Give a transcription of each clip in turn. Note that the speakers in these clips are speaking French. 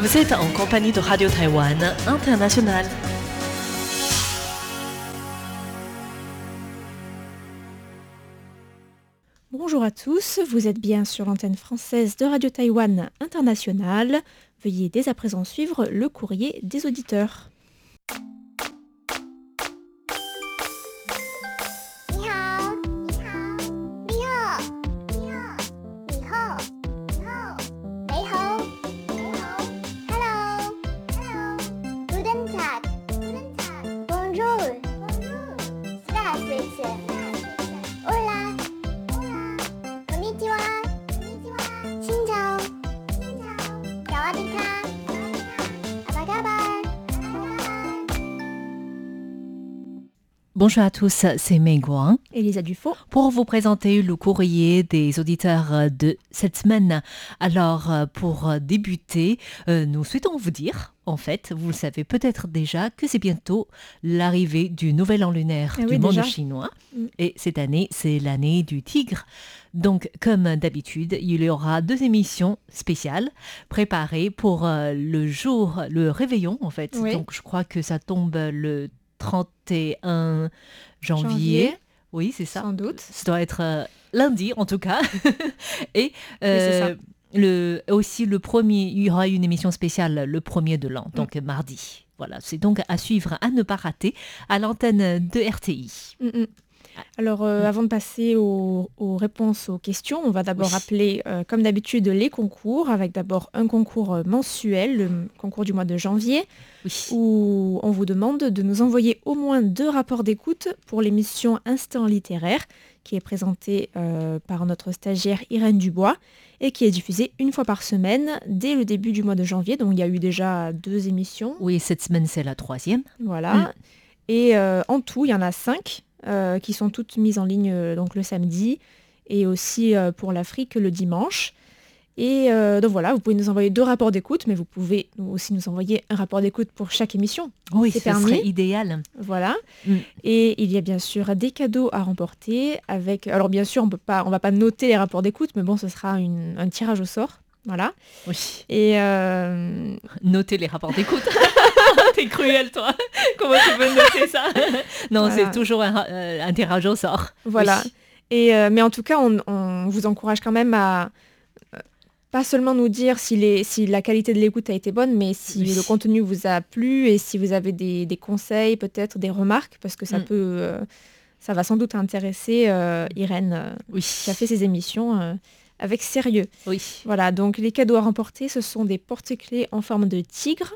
Vous êtes en compagnie de Radio Taïwan International. Bonjour à tous, vous êtes bien sur l'antenne française de Radio Taïwan International. Veuillez dès à présent suivre le courrier des auditeurs. Bonjour à tous, c'est Meiguan. Elisa Dufaux. Pour vous présenter le courrier des auditeurs de cette semaine. Alors, pour débuter, euh, nous souhaitons vous dire, en fait, vous le savez peut-être déjà, que c'est bientôt l'arrivée du nouvel an lunaire Ah du oui, monde déjà. chinois. Mm. Et cette année, c'est l'année du tigre. Donc, comme d'habitude, il y aura deux émissions spéciales préparées pour euh, le jour, le réveillon, en fait. Oui. Donc, je crois que ça tombe le 31 janvier. Janvier. Oui, c'est ça. Sans doute. Ça doit être euh, lundi en tout cas. Et euh, le, aussi le premier, il y aura une émission spéciale le premier de l'an, donc mardi. Voilà, c'est donc à suivre, à ne pas rater, à l'antenne de RTI. Mm, mm. Alors, euh, avant de passer aux, aux réponses aux questions, on va d'abord rappeler, euh, comme d'habitude, les concours, avec d'abord un concours euh, mensuel, le concours du mois de janvier, Oui. où on vous demande de nous envoyer au moins deux rapports d'écoute pour l'émission Instant littéraire, qui est présentée euh, par notre stagiaire Irène Dubois et qui est diffusée une fois par semaine dès le début du mois de janvier. Donc, il y a eu déjà deux émissions. Oui, cette semaine c'est la troisième. Voilà. Mm. Et en tout, il y en a cinq qui sont toutes mises en ligne euh, donc le samedi et aussi euh, pour l'Afrique le dimanche. Et euh, donc voilà, vous pouvez nous envoyer deux rapports d'écoute, mais vous pouvez aussi nous envoyer un rapport d'écoute pour chaque émission. Oui, C'est serait idéal. Voilà. Mm. Et il y a bien sûr des cadeaux à remporter avec. Alors bien sûr, on peut pas, on va pas noter les rapports d'écoute, mais bon, ce sera une- un tirage au sort. Voilà. Oui. Et euh, Notez les rapports d'écoute. T'es cruel, toi. Comment tu peux noter ça? Non, Voilà. c'est toujours un, euh, un tirage au sort. Voilà. Oui. Et, euh, mais en tout cas, on, on vous encourage quand même à euh, pas seulement nous dire si, les, si la qualité de l'écoute a été bonne, mais si Oui. le contenu vous a plu et si vous avez des, des conseils, peut-être des remarques, parce que ça Mm. peut, ça va sans doute intéresser Irène, Oui. qui a fait ses émissions avec sérieux. Oui. Voilà, donc les cadeaux à remporter, ce sont des porte-clés en forme de tigre.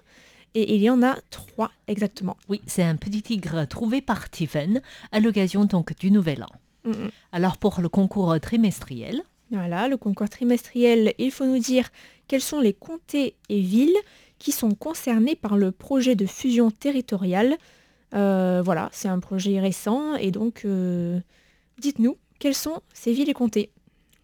Et il y en a trois exactement. Oui, c'est un petit tigre trouvé par Tiffen à l'occasion donc du Nouvel An. Mm, mm. Alors pour le concours trimestriel, Voilà, le concours trimestriel, il faut nous dire quels sont les comtés et villes qui sont concernés par le projet de fusion territoriale. Euh, voilà, c'est un projet récent et donc euh, dites-nous quels sont ces villes et comtés.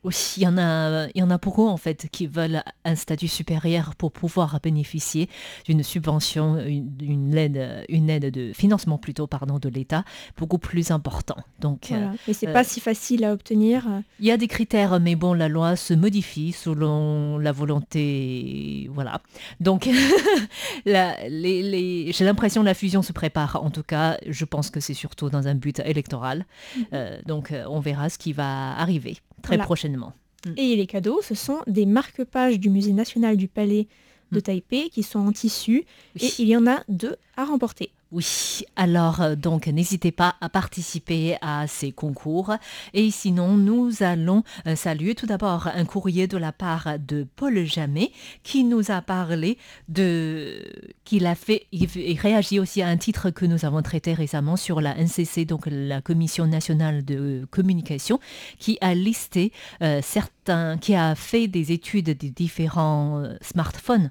Oui, il y en a, il y en a beaucoup en fait qui veulent un statut supérieur pour pouvoir bénéficier d'une subvention, une, une aide, une aide de financement plutôt pardon de l'État beaucoup plus important. Donc euh, Voilà. Mais c'est euh, pas si facile à obtenir. il y a des critères, mais bon, la loi se modifie selon la volonté, voilà. Donc, la- les- les- j'ai l'impression que la fusion se prépare. En tout cas, je pense que c'est surtout dans un but électoral. Euh, donc, euh, on verra ce qui va arriver très Voilà. prochainement. Et les cadeaux, ce sont des marque-pages du Musée national du Palais de Mm. Taipei qui sont en tissu Oui. et il y en a deux à remporter. Oui, alors euh, donc n'hésitez pas à participer à ces concours. Et sinon, nous allons euh, saluer tout d'abord un courrier de la part de Paul Jamet qui nous a parlé de... qu'il a fait... Il, réagit aussi à un titre que nous avons traité récemment sur la NCC, donc la Commission nationale de communication, qui a listé euh. Qui a fait des études des différents euh, smartphones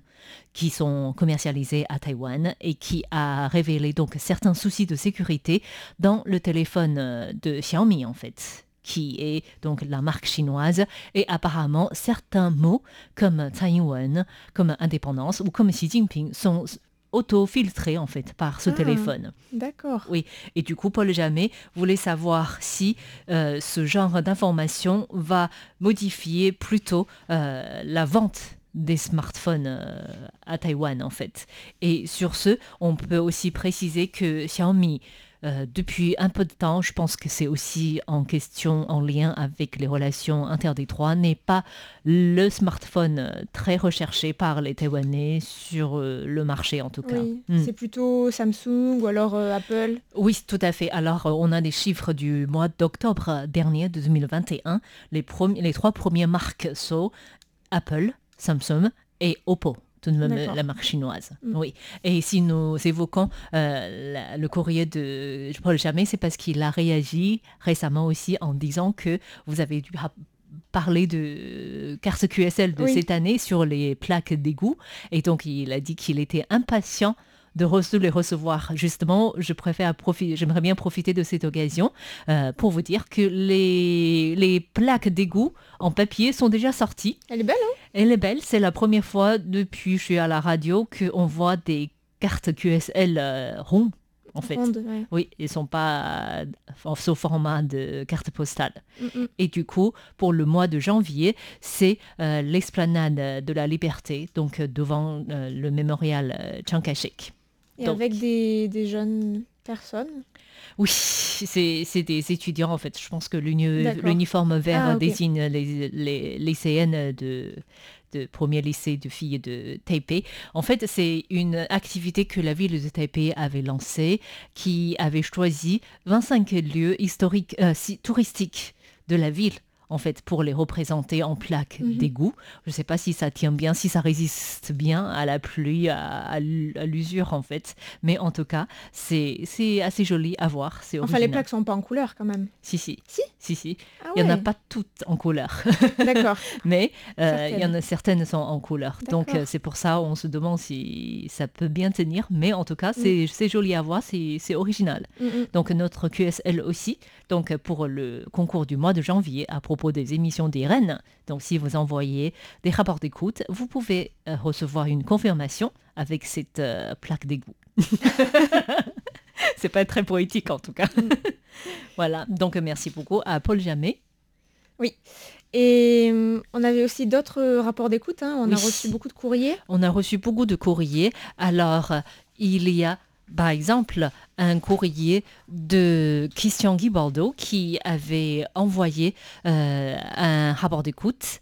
qui sont commercialisés à Taïwan et qui a révélé donc certains soucis de sécurité dans le téléphone euh, de Xiaomi en fait qui est donc la marque chinoise. Et apparemment certains mots comme Taïwan, comme indépendance ou comme Xi Jinping sont auto-filtrés en fait par ce Ah. téléphone. D'accord. Oui, et du coup, Paul Jamet voulait savoir si euh, ce genre d'information va modifier plutôt euh, la vente des smartphones euh, à Taïwan en fait. Et sur ce, on peut aussi préciser que Xiaomi, euh, depuis un peu de temps, je pense que c'est aussi en question, en lien avec les relations interdétroites, n'est pas le smartphone euh, très recherché par les Taïwanais sur euh, le marché en tout cas. Oui, Mm. c'est plutôt Samsung ou alors euh, Apple? Oui, tout à fait. Alors, on a des chiffres du mois d'octobre dernier de 2021. Les, premi- les trois premières marques sont Apple, Samsung et Oppo. Tout de même la marque chinoise. Mm. Oui. Et si nous évoquons euh, la- le courrier de Paul Jamais, c'est parce qu'il a réagi récemment aussi en disant que vous avez dû parler de carte QSL de Oui. cette année sur les plaques d'égout. Et donc, il a dit qu'il était impatient de les recevoir. Justement, je préfère profiter, j'aimerais bien profiter de cette occasion euh, pour vous dire que les, les plaques d'égout en papier sont déjà sorties. Elle est belle, hein? Elle est belle, c'est la première fois depuis que je suis à la radio qu'on voit des cartes QSL euh, rondes, en fait. Ronde, ouais. Oui, ils sont pas euh, sous format de carte postale. Mm, mm. Et du coup, pour le mois de janvier, c'est euh, l'esplanade de la Liberté, donc devant euh, le mémorial Chiang Kai-shek. Et Donc- avec des, des jeunes personnes. Oui, c'est des étudiants en fait. Je pense que l'uniforme vert Ah, désigne les, les lycéennes de, de premier lycée de filles de Taipei. En fait, c'est une activité que la ville de Taipei avait lancée, qui avait choisi 25 lieux historiques, euh, touristiques de la ville en fait, pour les représenter en plaques Mhm. d'égout. Je ne sais pas si ça tient bien, si ça résiste bien à la pluie, à, l'usure, en fait. Mais en tout cas, c'est assez joli à voir. C'est Enfin, les plaques sont pas en couleur quand même. Si, si. Si? Si, si. Ah Il n'y en a pas toutes en couleur, D'accord. mais euh, il y en a certaines sont en couleur. Donc euh, c'est pour ça on se demande si ça peut bien tenir. Mais en tout cas, Mm. c'est joli à voir, c'est c'est original. Mm, mm. Donc notre QSL aussi, donc pour le concours du mois de janvier à propos des émissions des. Donc si vous envoyez des rapports d'écoute, vous pouvez euh, recevoir une confirmation avec cette euh, plaque d'égout. C'est pas très poétique en tout cas. voilà, donc merci beaucoup à Paul Jamet. Et hum, on avait aussi d'autres euh, rapports d'écoute. hein. On a Oui. reçu beaucoup de courriers. On a reçu beaucoup de courriers. Alors, euh, il y a par exemple un courrier de Christian Guibaldo qui avait envoyé euh, un rapport d'écoute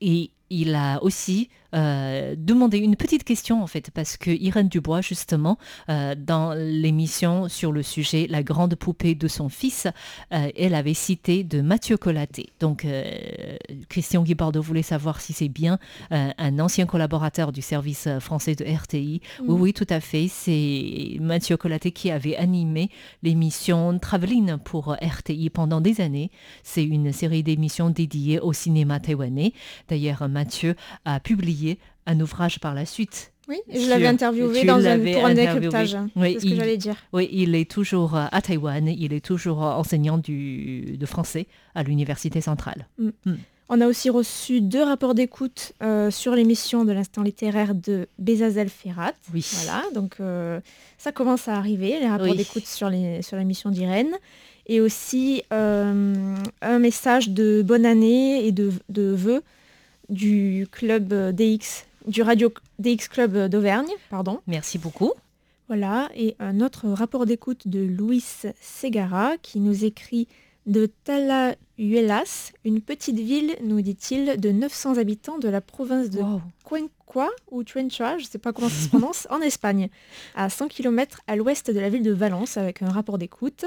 et il a aussi euh, demandé une petite question en fait parce que Irène Dubois justement euh, dans l'émission sur le sujet La grande poupée de son fils euh, elle avait cité de Mathieu Collaté donc Christian Guibaldo voulait savoir si c'est bien un ancien collaborateur du service français de RTI Mm. oui oui tout à fait. C'est Mathieu Collaté qui avait animé l'émission Traveling pour RTI pendant des années. C'est une série d'émissions dédiées au cinéma taïwanais. D'ailleurs Mathieu a publié un ouvrage par la suite. Oui, je l'avais interviewé tu dans un, pour un décryptage. Oui, que j'allais dire. Oui, il est toujours euh, à Taïwan, il est toujours euh, enseignant du, de français à l'Université centrale. On a aussi reçu deux rapports d'écoute euh, sur l'émission de l'instant littéraire de Bezazel Ferrat. Oui. Voilà, donc euh, ça commence à arriver, les rapports Oui. d'écoute sur les- sur l'émission d'Irène. Et aussi euh, un message de bonne année et de, de vœux du club euh, DX, du radio DX Club d'Auvergne, pardon. Merci beaucoup. Voilà, et un autre rapport d'écoute de Luis Segara qui nous écrit de Talahuelas, une petite ville, nous dit-il, de 900 habitants de la province de Wow. Cuenca ou Chuencha, je ne sais pas comment ça se prononce, en Espagne, à 100 km à l'ouest de la ville de Valence avec un rapport d'écoute.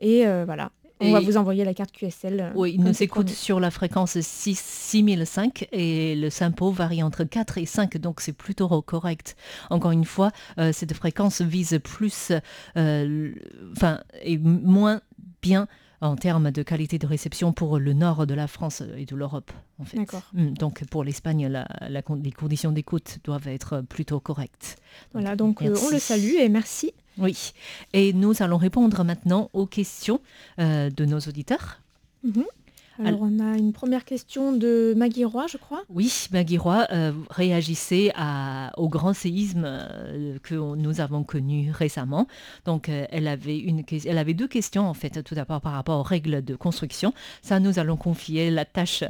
Et euh, voilà, on Et- va vous envoyer la carte QSL. euh, Oui, il nous écoute sur la fréquence 6, 6005 et le SIMPO varie entre 4 et 5, donc c'est plutôt correct. Encore une fois, euh, cette fréquence vise plus, euh, enfin, et moins bien en termes de qualité de réception pour le nord de la France et de l'Europe, en fait. Mm, Donc pour l'Espagne, la- la con- les conditions d'écoute doivent être plutôt correctes. Voilà, donc euh, on le salue et merci. Oui, et nous allons répondre maintenant aux questions euh, de nos auditeurs. Alors on a une première question de Maggie Roy, je crois. Oui, Maggie Roy euh, à- au grand séisme euh, que on- nous avons connu récemment. Donc, euh, elle, avait une, elle avait deux questions, en fait. Tout d'abord, par rapport aux règles de construction. Ça, nous allons confier la tâche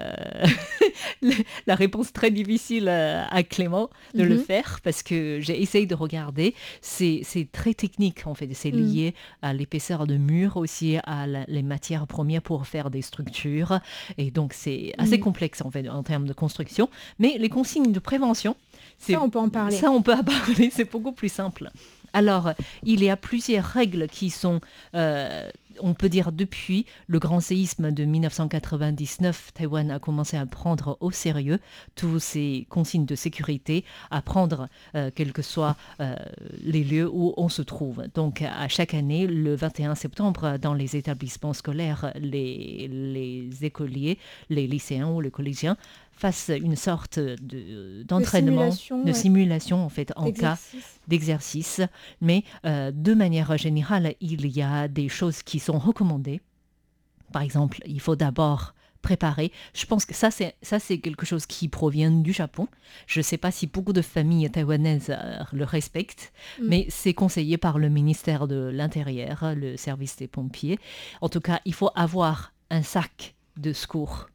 la réponse très difficile euh, à Clément de le Mhm. faire parce que j'ai essayé de regarder. C'est très technique en fait. C'est Mm. lié à l'épaisseur de mur aussi, à la- les matières premières pour faire des structures. Et donc c'est assez Mm. complexe en fait en termes de construction. Mais les consignes de prévention, c'est Ça, on peut en parler. ça, on peut en parler, c'est beaucoup plus simple. Alors, il y a plusieurs règles qui sont, euh, on peut dire depuis le grand séisme de 1999, Taïwan a commencé à prendre au sérieux tous ces consignes de sécurité, à prendre euh, quels que soient euh, les lieux où on se trouve. Donc, à chaque année, le 21 septembre, dans les établissements scolaires, les, les écoliers, les lycéens ou les collégiens fassent une sorte de- d'entraînement, simulation, de ouais. simulation en fait en cas Exercice. d'exercice, mais euh, de manière générale, il y a des choses qui sont recommandées. Par exemple, il faut d'abord préparer. Je pense que ça, c'est ça, c'est quelque chose qui provient du Japon. Je ne sais pas si beaucoup de familles taïwanaises euh, le respectent, Mm. mais c'est conseillé par le ministère de l'Intérieur, le service des pompiers. En tout cas, il faut avoir un sac de secours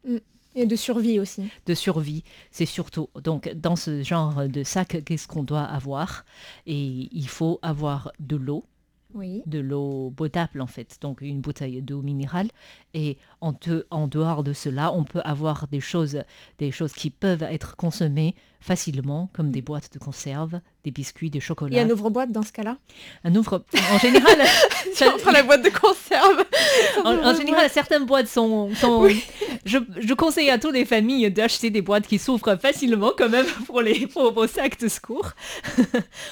Et de survie aussi. de survie, c'est surtout. Donc, dans ce genre de sac, qu'est-ce qu'on doit avoir? Et il faut avoir de l'eau, Oui. de l'eau potable en fait, donc une bouteille d'eau minérale. Et en, te- en dehors de cela, on peut avoir des choses, des choses qui peuvent être consommées facilement, comme des boîtes de conserve, des biscuits, des Et chocolats. un ouvre-boîte dans ce cas-là? Un ouvre. En général, ça- la boîte de conserve. en, en général, certaines boîtes sont. sont- je, je conseille à toutes les familles d'acheter des boîtes qui s'ouvrent facilement, quand même, pour, les, pour vos sacs de secours.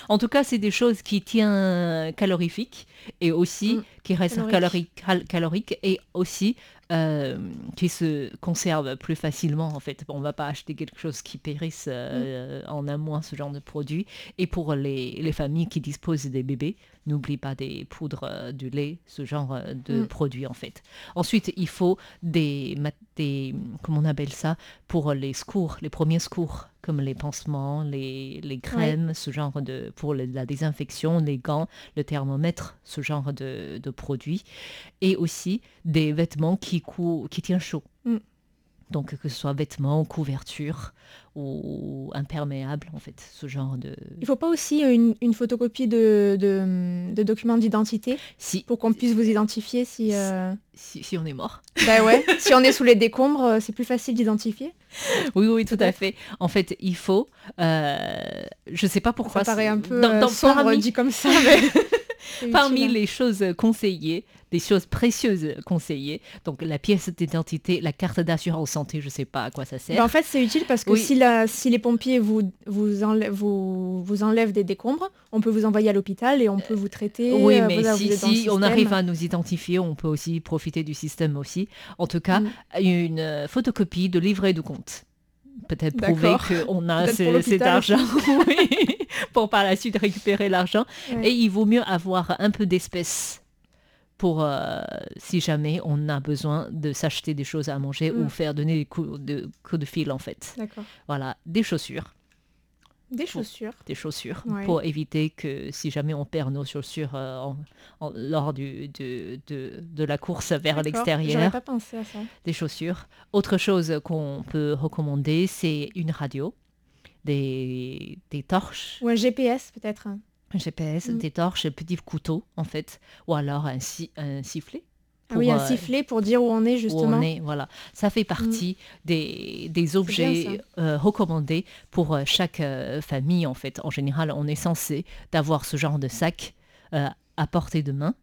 en tout cas, c'est des choses qui tiennent calorifiques et aussi Mm, qui restent caloriques. caloriques, cal- caloriques et aussi euh, qui se conservent plus facilement. En fait, on ne va pas acheter quelque chose qui périsse euh, en un mois, ce genre de produit. Et pour les, les familles qui disposent des bébés, n'oublie pas des poudres, euh, du lait, ce genre euh, de Mm. produits en fait. Ensuite, il faut des, des, comment on appelle ça, pour les secours, les premiers secours, comme les pansements, les, les crèmes, ce genre de, pour la désinfection, les gants, le thermomètre, ce genre de, de produits. Et aussi des vêtements qui, cou- qui tiennent chaud. Donc que ce soit vêtements, couverture ou imperméable, en fait, ce genre de... Il faut pas aussi une, une photocopie de, de, de documents d'identité Si, pour qu'on puisse vous identifier si... euh, si, si on est mort. Bah ouais, si on est sous les décombres, euh, c'est plus facile d'identifier. Oui, oui, tout à fait. En fait, il faut. euh, je ne sais pas pourquoi. Ça paraît un peu dans- euh, dans- sombre parmi, dit comme ça, mais parmi les choses conseillées, des choses précieuses conseillées, donc la pièce d'identité, la carte d'assurance santé, je ne sais pas à quoi ça sert. Bah, en fait, c'est utile parce que Oui. si, la, si les pompiers vous, vous, enlèvent, vous, vous enlèvent des décombres, on peut vous envoyer à l'hôpital et on peut vous traiter. oui, euh, mais vous- si, on arrive à nous identifier, on peut aussi profiter du système aussi. En tout cas, Mm. une photocopie de livret de compte. Peut-être prouver qu'on a cet argent oui, pour par la suite récupérer l'argent. Ouais. Et il vaut mieux avoir un peu d'espèces pour euh, si jamais on a besoin de s'acheter des choses à manger Mm. ou faire donner des coups de, coups de fil en fait. Voilà, des chaussures, Des chaussures. des chaussures Ouais. pour éviter que si jamais on perd nos chaussures euh, en- en- lors du, de, de, de la course vers l'extérieur, pas pensé à ça. des chaussures. Autre chose qu'on peut recommander, c'est une radio, des, des torches. Ou un GPS peut-être. Un GPS, Mm. des torches, un petit couteau en fait, ou alors un, si- un sifflet. Ah oui, pour, un euh, sifflet pour dire où on est où justement. on est, voilà. Ça fait partie des, des objets euh, recommandés pour euh, chaque euh, famille en fait. En général, on est censé d'avoir ce genre de sac à portée de main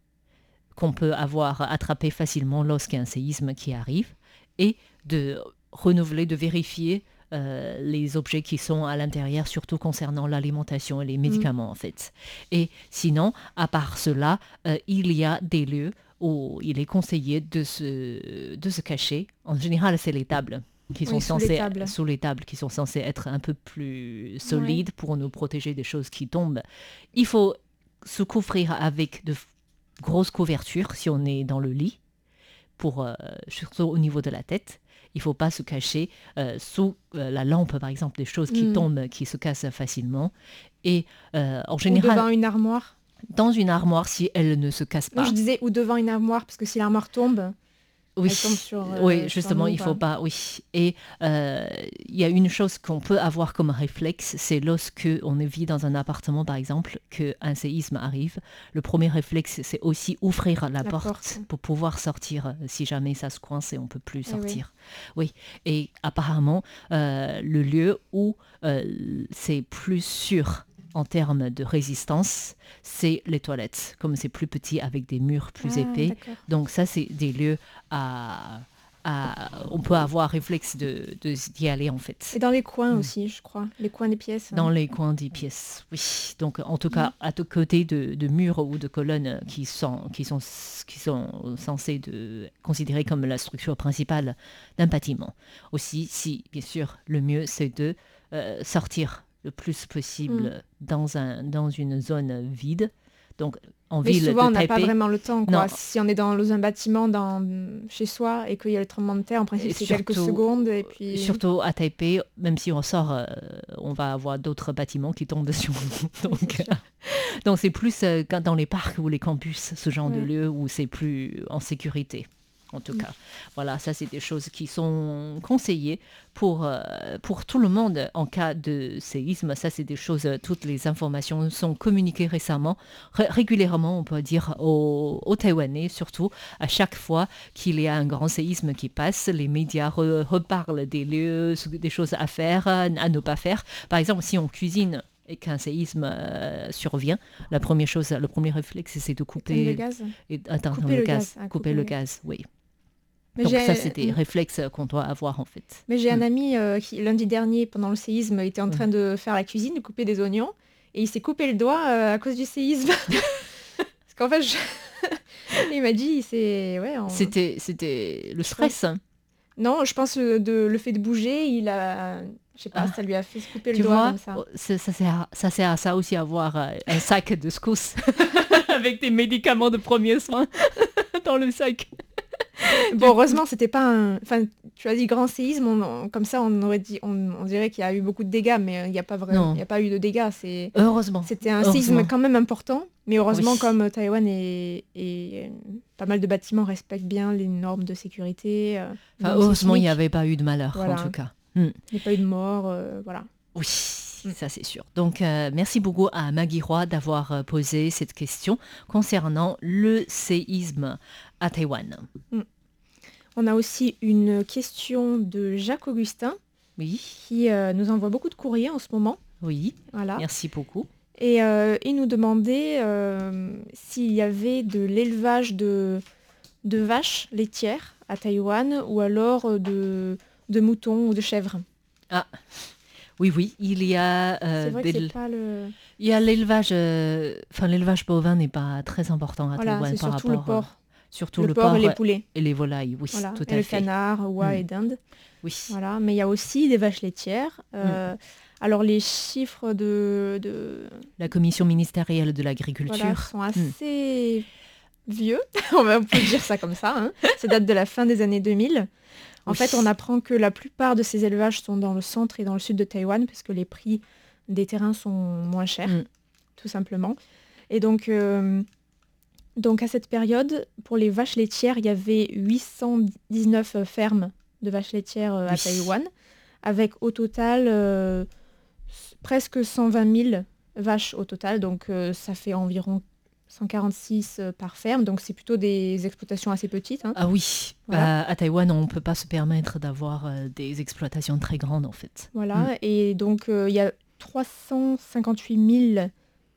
qu'on peut avoir attrapé facilement lorsqu'il y a un séisme qui arrive et de renouveler, de vérifier euh, les objets qui sont à l'intérieur, surtout concernant l'alimentation et les médicaments en fait. Et sinon, à part cela, euh, il y a des lieux où il est conseillé de se, de se cacher. En général, c'est les tables qui Oui, sont sous les censées tables. sous les tables qui sont censées être un peu plus solides pour nous protéger des choses qui tombent. Il faut se couvrir avec de grosses couvertures si on est dans le lit, pour euh, surtout au niveau de la tête. Il faut pas se cacher euh, sous euh, la lampe, par exemple, des choses qui Mm. tombent, qui se cassent facilement. Et euh, en Ou général, devant une armoire? dans une armoire si elle ne se casse Non, pas. je disais ou devant une armoire parce que si l'armoire tombe, Oui, sur, euh, oui justement, il quoi. faut pas, oui. Et euh, il y a une chose qu'on peut avoir comme réflexe, c'est lorsque on vit dans un appartement, par exemple, qu'un séisme arrive. Le premier réflexe, c'est aussi ouvrir la, La porte, porte. pour pouvoir sortir euh, si jamais ça se coince et on peut plus Eh oui. sortir. oui. Et apparemment, le lieu où c'est plus sûr en termes de résistance, c'est les toilettes. Comme c'est plus petit avec des murs plus Ah, épais, donc ça, c'est des lieux à, à- On peut avoir réflexe de d'y aller en fait. Et dans les coins Mm. aussi, je crois. Les coins des pièces. hein. Dans les coins des pièces, oui. Donc en tout cas, à tout côté de, de murs ou de colonnes qui sont, qui sont, qui sont censés de considérer comme la structure principale d'un bâtiment. Aussi, si bien sûr, le mieux c'est de euh, sortir le plus possible dans, un, dans une zone vide. Donc en Mais ville souvent, on n'a pas vraiment le temps. Quoi. Si on est dans un bâtiment dans, chez soi et qu'il y a le tremblement de terre, en principe, c'est quelques secondes. Et puis... Surtout à Taipei, même si on sort, euh, on va avoir d'autres bâtiments qui tombent dessus. donc, sûr. donc c'est plus euh, dans les parcs ou les campus, ce genre de lieu où c'est plus en sécurité. En tout cas, voilà, ça c'est des choses qui sont conseillées pour, euh, pour tout le monde en cas de séisme. Ça c'est des choses, euh, toutes les informations sont communiquées récemment, ré- régulièrement on peut dire aux, aux Taïwanais surtout, à chaque fois qu'il y a un grand séisme qui passe, les médias re- reparlent des lieux, des choses à faire, à ne pas faire. Par exemple, si on cuisine et qu'un séisme euh, survient, la première chose, le premier réflexe, c'est de couper, le gaz. et, attends, Couper le, le gaz, gaz, couper couper le le- gaz, oui. Mais Donc ça, c'est des Mm. réflexes qu'on doit avoir en fait. Mais j'ai un Mm. ami euh, qui, lundi dernier, pendant le séisme, était en train de faire la cuisine, de couper des oignons. Et il s'est coupé le doigt euh, à cause du séisme. Parce qu'en fait, je- il m'a dit, c'est... Ouais, on- C'était, c'était le stress. hein. Non, je pense euh, de, le fait de bouger, il a... Je sais pas, Ah. ça lui a fait se couper Tu le doigt vois, comme ça. oh, c'est- ça, sert, ça sert à ça aussi, avoir un sac de secousses avec des médicaments de premier soin dans le sac. Bon, heureusement, c'était pas un... Enfin, tu as dit grand séisme, on- on- comme ça, on aurait dit... On, on dirait qu'il y a eu beaucoup de dégâts, mais euh, il n'y a pas vraiment... Il n'y a pas eu de dégâts, c'est... Heureusement. C'était un Heureusement. séisme quand même important, mais heureusement, Oui. comme euh, Taïwan et, et, euh, pas mal de bâtiments respectent bien les normes de sécurité. euh, Enfin, heureusement, il n'y avait pas eu de malheur Voilà. en tout cas. Il n'y a pas eu de mort, euh, voilà. Oui. Ça c'est sûr. Donc, euh, merci beaucoup à Maggie Roy d'avoir euh, posé cette question concernant le séisme à Taïwan. On a aussi une question de Jacques Augustin Oui, qui euh, nous envoie beaucoup de courriers en ce moment. oui, Voilà. merci beaucoup. Et euh, il nous demandait s'il y avait de l'élevage de, de vaches laitières à Taïwan ou alors de, de moutons ou de chèvres. Oui, oui, il y a, euh, vrai des- pas le... il y a l'élevage, euh, enfin l'élevage bovin n'est pas très important à Voilà, Taïwan par surtout le rapport, euh, porc. surtout le, le, porc, et les poulets. et les volailles, oui, Voilà. tout et à le fait. canard, oie Mm. et dinde. Oui, Voilà. Mais il y a aussi des vaches laitières. Mm. Alors les chiffres de, de la commission ministérielle de l'agriculture. voilà, sont assez vieux. on peut dire ça comme ça. hein. Ça date de la fin des années 2000. En Oui. fait, on apprend que la plupart de ces élevages sont dans le centre et dans le sud de Taïwan parce que les prix des terrains sont moins chers, Mm. tout simplement. Et donc, euh, donc à cette période, pour les vaches laitières, il y avait 819 fermes de vaches laitières euh, à Oui. Taïwan, avec au total euh, presque 120 000 vaches au total. Donc euh, ça fait environ 146 euh, par ferme. Donc c'est plutôt des exploitations assez petites. hein. Ah oui, Voilà. bah, à Taïwan, on ne peut pas se permettre d'avoir euh, des exploitations très grandes en fait. Voilà, Mm. et donc euh, il y a 358 000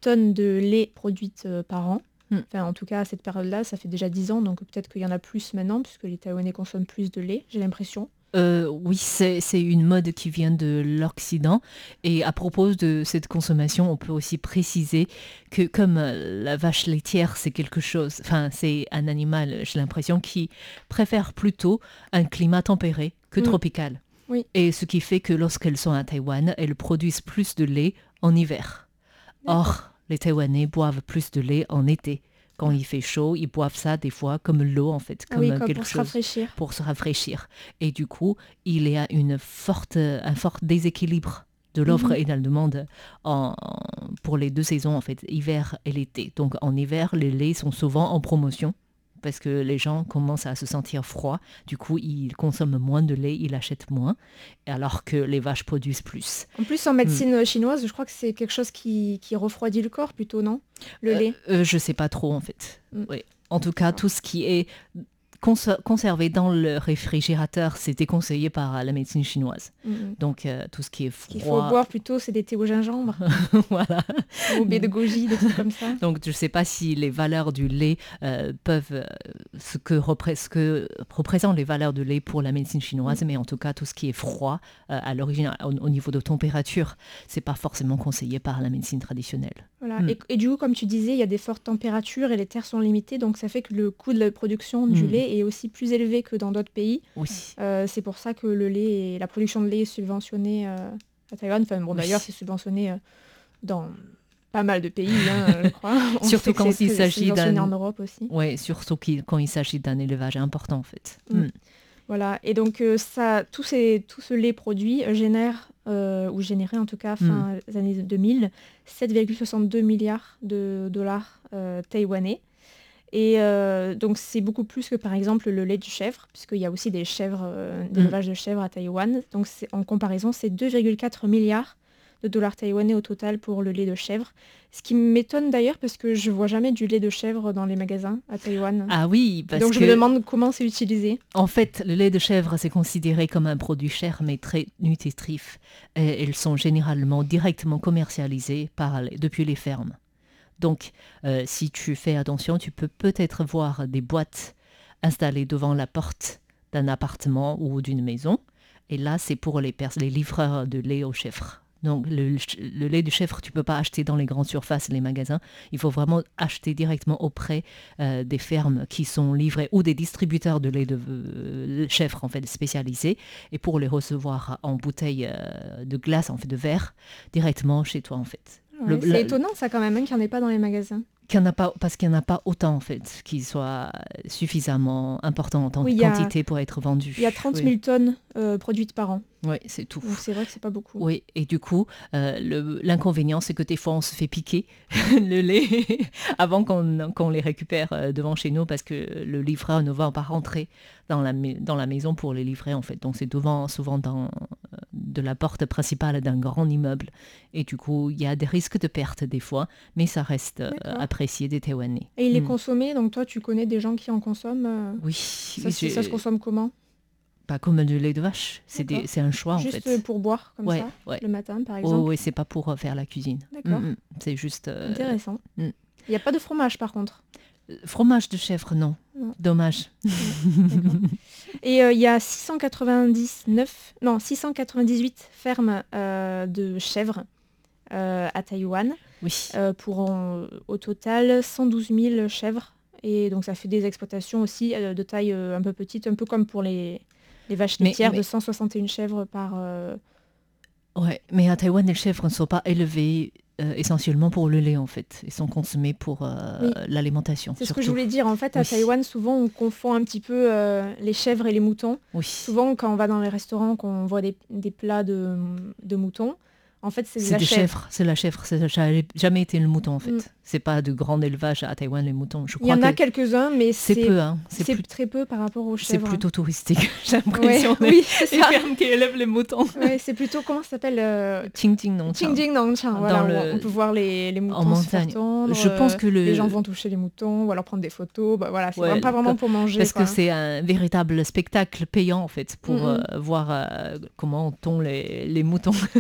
tonnes de lait produites euh, par an. Mm. Enfin, en tout cas, à cette période-là, ça fait déjà 10 ans, donc peut-être qu'il y en a plus maintenant, puisque les Taïwanais consomment plus de lait, j'ai l'impression. Euh, oui, c'est une mode qui vient de l'Occident. Et à propos de cette consommation, on peut aussi préciser que comme euh, la vache laitière, c'est quelque chose, enfin, c'est un animal, j'ai l'impression, qui préfère plutôt un climat tempéré que Mm. tropical. Oui. Et ce qui fait que lorsqu'elles sont à Taïwan, elles produisent plus de lait en hiver. Or, les Taïwanais boivent plus de lait en été. Quand il fait chaud, ils boivent ça des fois comme l'eau, en fait, Ah comme oui, euh, quelque pour se chose rafraîchir. pour se rafraîchir. Et du coup, il y a une forte, un fort déséquilibre de l'offre Mhm. et de la demande en- pour les deux saisons, en fait, hiver et l'été. Donc en hiver, les laits sont souvent en promotion parce que les gens commencent à se sentir froid. Du coup, ils consomment moins de lait, ils achètent moins, alors que les vaches produisent plus. En plus, en médecine chinoise, je crois que c'est quelque chose qui, qui refroidit le corps plutôt, non? Le Euh, lait? euh, je sais pas trop en fait. Mm. Oui. En tout cas, tout ce qui est cons- conservé dans le réfrigérateur, c'est déconseillé par la médecine chinoise. Mhm. Donc euh, tout ce qui est Ce qu'il faut froid, boire plutôt, c'est des thés au gingembre voilà. ou baie de goji, des trucs comme ça. Donc je ne sais pas si les valeurs du lait euh, peuvent euh, ce que, repré- ce que représentent les valeurs de lait pour la médecine chinoise, mais en tout cas tout ce qui est froid euh, à l'origine au, au niveau de température, c'est pas forcément conseillé par la médecine traditionnelle. Voilà. Mm. Et, et du coup, comme tu disais, il y a des fortes températures et les terres sont limitées, donc ça fait que le coût de la production du Mm. lait est aussi plus élevé que dans d'autres pays. Oui. Euh, c'est pour ça que le lait et la production de lait est subventionnée euh, à Taïwan. Enfin, bon, Oui. d'ailleurs, c'est subventionné euh, dans pas mal de pays, hein, je crois. On Surtout quand il s'agit d'un- en Europe aussi. Ouais, surtout quand il s'agit d'un élevage important en fait. Mm. Voilà. Et donc, euh, ça, tout, ces, tout ce lait produit euh, génère, euh, ou générait en tout cas fin Mm. des années 2000, 7,62 milliards de dollars euh, taïwanais. Et donc c'est beaucoup plus que par exemple le lait du chèvre, puisqu'il y a aussi des chèvres, euh, Mm. de chèvres à Taïwan. Donc en comparaison, c'est 2,4 milliards de dollars taïwanais au total pour le lait de chèvre. Ce qui m'étonne d'ailleurs parce que je vois jamais du lait de chèvre dans les magasins à Taïwan. Ah oui, parce donc je que me demande comment c'est utilisé. en fait, le lait de chèvre c'est considéré comme un produit cher mais très nutritif. Et ils sont généralement directement commercialisés par les- depuis les fermes. Donc, euh, si tu fais attention, tu peux peut-être voir des boîtes installées devant la porte d'un appartement ou d'une maison. Et là, c'est pour les, les livreurs de lait au chèvre. Donc, le, le lait du chèvre, tu peux pas acheter dans les grandes surfaces, les magasins. Il faut vraiment acheter directement auprès euh, des fermes qui sont livrées ou des distributeurs de lait de euh, chèvre en fait spécialisés et pour les recevoir en bouteille euh, de glace en fait de verre directement chez toi en fait. Ouais, c'est étonnant ça quand même hein, qu'il n'y en ait pas dans les magasins. Qu'il y en a pas parce qu'il n'y en a pas autant en fait qui soit suffisamment important en Oui, y a- quantité pour être vendu. Il y a 30 Oui. 000 tonnes euh, produites par an. Oui, c'est tout. C'est vrai que c'est pas beaucoup. Oui, et du coup, euh, l'inconvénient, c'est que des fois, on se fait piquer le lait avant qu'on les récupère euh, devant chez nous parce que le livreur ne va pas rentrer dans la, dans la maison pour les livrer, en fait. Donc, c'est souvent dans de la porte principale d'un grand immeuble. Et du coup, il y a des risques de perte des fois, mais ça reste euh, apprécié des Taïwanais. Et il est Mm. consommé, donc toi tu connais des gens qui en consomment. euh, Oui, ça, oui, se consomme comment? Pas comme du lait de vache. C'est des- D'accord. c'est un choix, en Juste fait. pour boire comme ouais, ça, ouais. le matin par Oh, exemple? oui, c'est pas pour euh, faire la cuisine. D'accord. Mm, mm. C'est juste. Intéressant. mm. Il n'y a pas de fromage par contre? Fromage de chèvre, non. Non. Dommage. Et euh, il y a 699, non 698 fermes euh, de chèvres euh, à Taïwan Oui. pour en- au total 112 000 chèvres. Et donc ça fait des exploitations aussi de taille un peu petite, un peu comme pour les, les vaches laitières mais- de 161 chèvres par... Ouais, mais à Taïwan, les chèvres ne sont pas élevées euh, essentiellement pour le lait, en fait. Ils sont consommés pour euh, Oui. l'alimentation. C'est ce que je voulais dire. En fait, à Oui. Taïwan, souvent, on confond un petit peu euh, les chèvres et les moutons. Oui. Souvent, quand on va dans les restaurants, qu'on voit des, des plats de, de moutons, en fait, c'est C'est la des chèvre. chèvres. C'est la chèvre. Ça n'a jamais été le mouton, en fait. Mm. C'est pas de grand élevage à Taïwan, les moutons. Je Il y crois en a que quelques-uns, mais c'est c'est peu. Hein. C'est c'est plus- très peu par rapport aux c'est chèvres. plutôt touristique, j'ai Ouais, l'impression. oui, c'est Les ça. fermes qui élèvent les moutons. Ouais, c'est plutôt, comment ça s'appelle euh, Ting Ting, non. Qingjing Nangchang, Dans voilà, le- on peut voir les, les moutons en montagne. Je pense euh, que le- les gens vont toucher les moutons ou alors prendre des photos. Bah, voilà, c'est Ouais, pas vraiment pour manger. Parce quoi. que c'est un véritable spectacle payant, en fait, pour Mm, mm. euh, voir euh, comment on tond les, les moutons.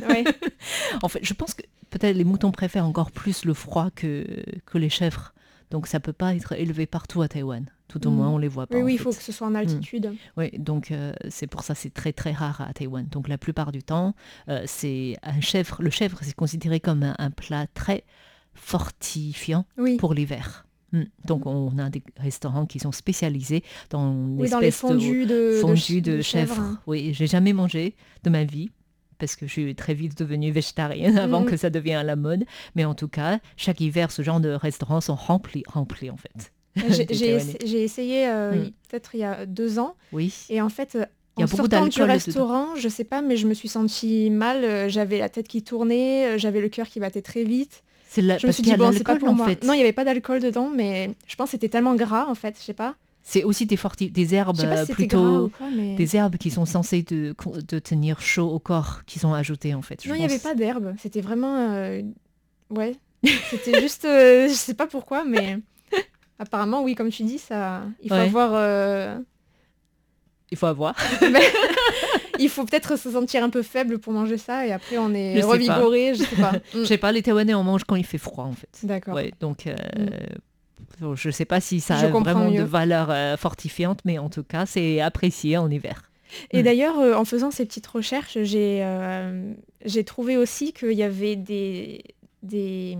En fait, je pense que peut-être les moutons préfèrent encore plus le froid que, que les chèvres. Donc ça peut pas être élevé partout à Taïwan. Tout au Mm. moins, on les voit pas. Oui, il faut que ce soit en altitude. Oui, donc euh, c'est pour ça c'est très très rare à Taïwan. Donc la plupart du temps, euh, c'est un chèvre. Le chèvre, c'est considéré comme un, un plat très fortifiant Oui. pour l'hiver. Mm. Donc on a des restaurants qui sont spécialisés dans Oui, dans les de fondus de, fondue de, de, chèvre. Oui, j'ai jamais mangé de ma vie parce que je suis très vite devenue végétarienne avant Mhm. que ça devienne à la mode. Mais en tout cas, chaque hiver, ce genre de restaurants sont remplis, remplis en fait. J'ai Des j'ai essayé euh, Mm. peut-être il y a deux ans Oui. et en fait Il y a en beaucoup sortant du dedans. restaurant, je sais pas, mais je me suis sentie mal. euh, J'avais la tête qui tournait, euh, j'avais le cœur qui battait très vite. La, Je me parce suis dit bon, c'est pas pour en moi. fait. Non, il y avait pas d'alcool dedans, mais je pense que c'était tellement gras en fait, je sais pas. C'est aussi des, herbes Je euh, si plutôt... ou quoi, mais... Des herbes qui sont censées tenir chaud au corps, qui sont ajoutées en fait. je Non, il n'y avait pas d'herbe. C'était vraiment... euh, Ouais. C'était juste... euh, Je sais pas pourquoi, mais... Apparemment, oui, comme tu dis, ça... Il faut Ouais. avoir... euh, Il faut avoir. Il faut peut-être se sentir un peu faible pour manger ça, et après, on Je est pas. revigoré, je sais pas. Je Mm. sais pas, les Taïwanais en mangent quand il fait froid en fait. D'accord. Ouais, donc euh, je sais pas si ça Je a vraiment mieux. de valeur euh, fortifiante, mais en tout cas, c'est apprécié en hiver. Et Mm. d'ailleurs, euh, en faisant ces petites recherches, j'ai euh, trouvé aussi qu'il y avait des, des,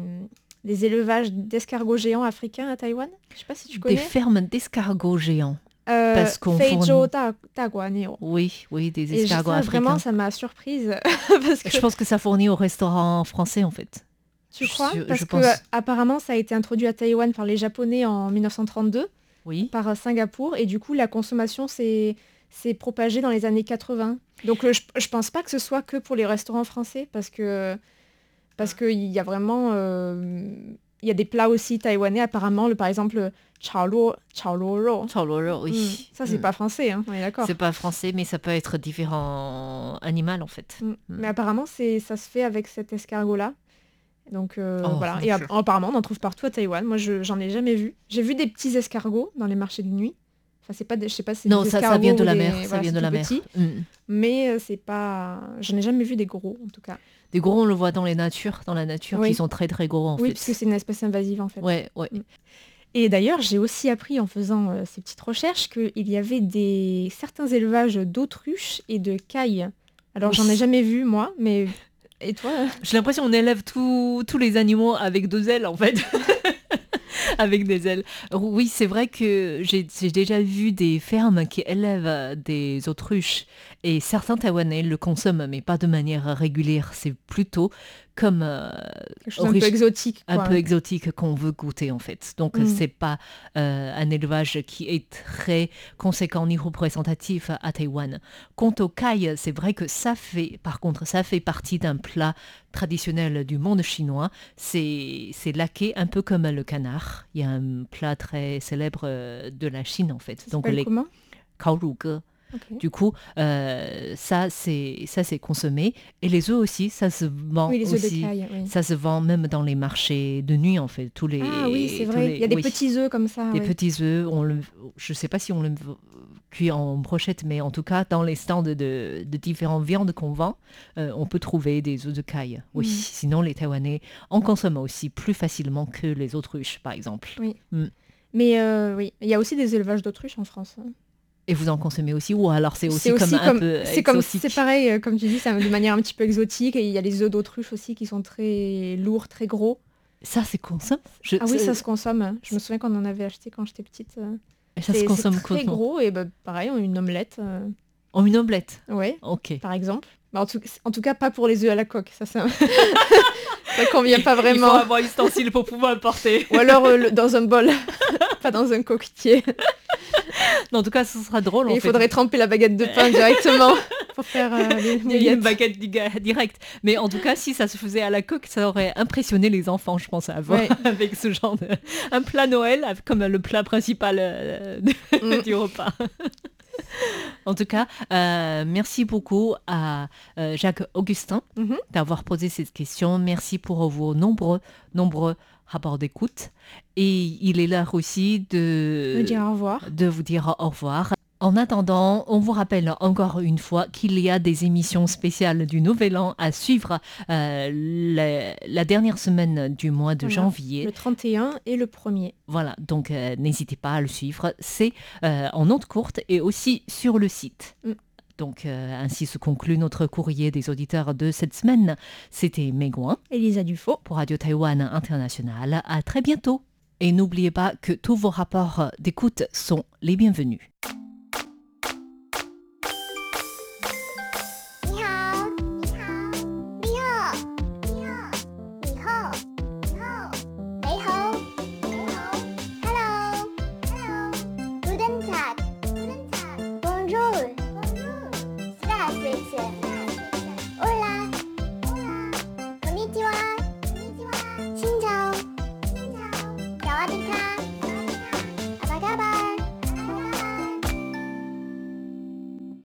des élevages d'escargots géants africains à Taïwan. Je sais pas si tu Des connais. fermes d'escargots géants. Euh, parce qu'on fournit-. Oui, oui, des Et je- escargots ça, africains. vraiment, ça m'a surprise. parce que Je pense que ça fournit au restaurant français en fait. Tu crois Parce je que pense. apparemment, ça a été introduit à Taïwan par les Japonais en 1932 Oui. par euh, Singapour et du coup, la consommation s'est propagée dans les années 80. Donc, euh, je, je pense pas que ce soit que pour les restaurants français parce que parce Ah. qu'il y a vraiment euh, il y a des plats aussi taïwanais apparemment, le, par exemple chao luo chao luo ro. Chao oui. Mm. Ça c'est Mm. pas français, hein, on est d'accord. C'est pas français, mais ça peut être différent animal en fait. Mm. Mais apparemment, c'est ça se fait avec cet escargot-là. Donc euh, Oh, voilà. Et apparemment, on en trouve partout à Taïwan. Moi, je j'en ai jamais vu. J'ai vu des petits escargots dans les marchés de nuit. Enfin, c'est pas, des, je sais pas, si c'est Non, des ça, ça vient de la des- mer. voilà, ça vient de la mer. Mm. Mais euh, c'est pas, j'en ai jamais vu des gros en tout cas. Des gros, on le voit dans les natures, dans la nature, Oui. qui sont très très gros en oui, fait. parce que c'est une espèce invasive en fait. Ouais, ouais. Et d'ailleurs, j'ai aussi appris en faisant euh, ces petites recherches qu'il y avait des certains élevages d'autruches et de cailles. Alors, j'en ai Oui. jamais vu moi, mais et toi J'ai l'impression qu'on élève tous les animaux avec deux ailes en fait. avec des ailes. Oui, c'est vrai que j'ai j'ai déjà vu des fermes qui élèvent euh, des autruches et certains Taïwanais le consomment, mais pas de manière régulière. C'est plutôt comme euh, un peu exotique. un quoi. peu exotique qu'on veut goûter en fait. Donc Mm. c'est pas euh, un élevage qui est très conséquent ni représentatif à Taïwan. Quant aux cailles, c'est vrai que ça fait, par contre, ça fait partie d'un plat traditionnel du monde chinois. C'est c'est laqué un peu comme le canard. Il y a un plat très célèbre euh, de la Chine en fait. Ça Donc les comment? Du coup, euh, ça c'est ça c'est consommé et les œufs aussi, ça se vend Oui, les œufs aussi. de caille. oui. Ça se vend même dans les marchés de nuit, en fait. Tous les, Ah oui, c'est vrai. les- Il y a des oui, petits œufs comme ça. des ouais. petits œufs. On le, je sais pas si on le cuit en brochette, mais en tout cas, dans les stands de, de différentes viandes qu'on vend, euh, on peut trouver des œufs de caille. Oui, Mm. sinon les Taïwanais en consomment aussi plus facilement que les autruches, par exemple. Mais euh, oui, il y a aussi des élevages d'autruches en France. hein. Et vous en consommez aussi Ou alors c'est aussi, comme, un comme, peu c'est comme, c'est pareil, euh, comme tu dis, c'est de manière un petit peu exotique. Et il y a les œufs d'autruche aussi qui sont très lourds, très gros. Ça, c'est consomme Je- Ah oui, ça se consomme. Je me souviens qu'on en avait acheté quand j'étais petite. euh. ça C'est- se consomme c'est très gros et bah, pareil, une omelette. euh, En une omelette Ouais, Ok. par exemple. Bah, en, tout, en tout cas, pas pour les œufs à la coque. Ça, ça, ça convient pas Il faut vraiment. avoir l'ustensile pour pouvoir le porter. Ou alors euh, le- dans un bol, pas dans un coquetier. En tout cas, ce sera drôle. Il faudrait tremper la baguette de pain directement pour faire euh, les une baguette directe. Mais en tout cas, si ça se faisait à la coque, ça aurait impressionné les enfants, je pense, à voir Ouais. avec ce genre de... Un plat Noël comme le plat principal euh, de- Mm. du repas. En tout cas, euh, merci beaucoup à euh, Jacques Augustin Mhm. d'avoir posé cette question. Merci pour vos nombreux, nombreux rapports d'écoute. Et il est l'heure aussi de Me dire au revoir. de vous dire au revoir. En attendant, on vous rappelle encore une fois qu'il y a des émissions spéciales du Nouvel An à suivre euh, la, la dernière semaine du mois de Voilà. janvier. Le 31 et le 1er. Voilà, donc euh, n'hésitez pas à le suivre. C'est euh, en note courte et aussi sur le site. Mm. Donc ainsi se conclut notre courrier des auditeurs de cette semaine. C'était Megouin Elisa Dufaux. pour Radio Taïwan International. À très bientôt. Et n'oubliez pas que tous vos rapports d'écoute sont les bienvenus.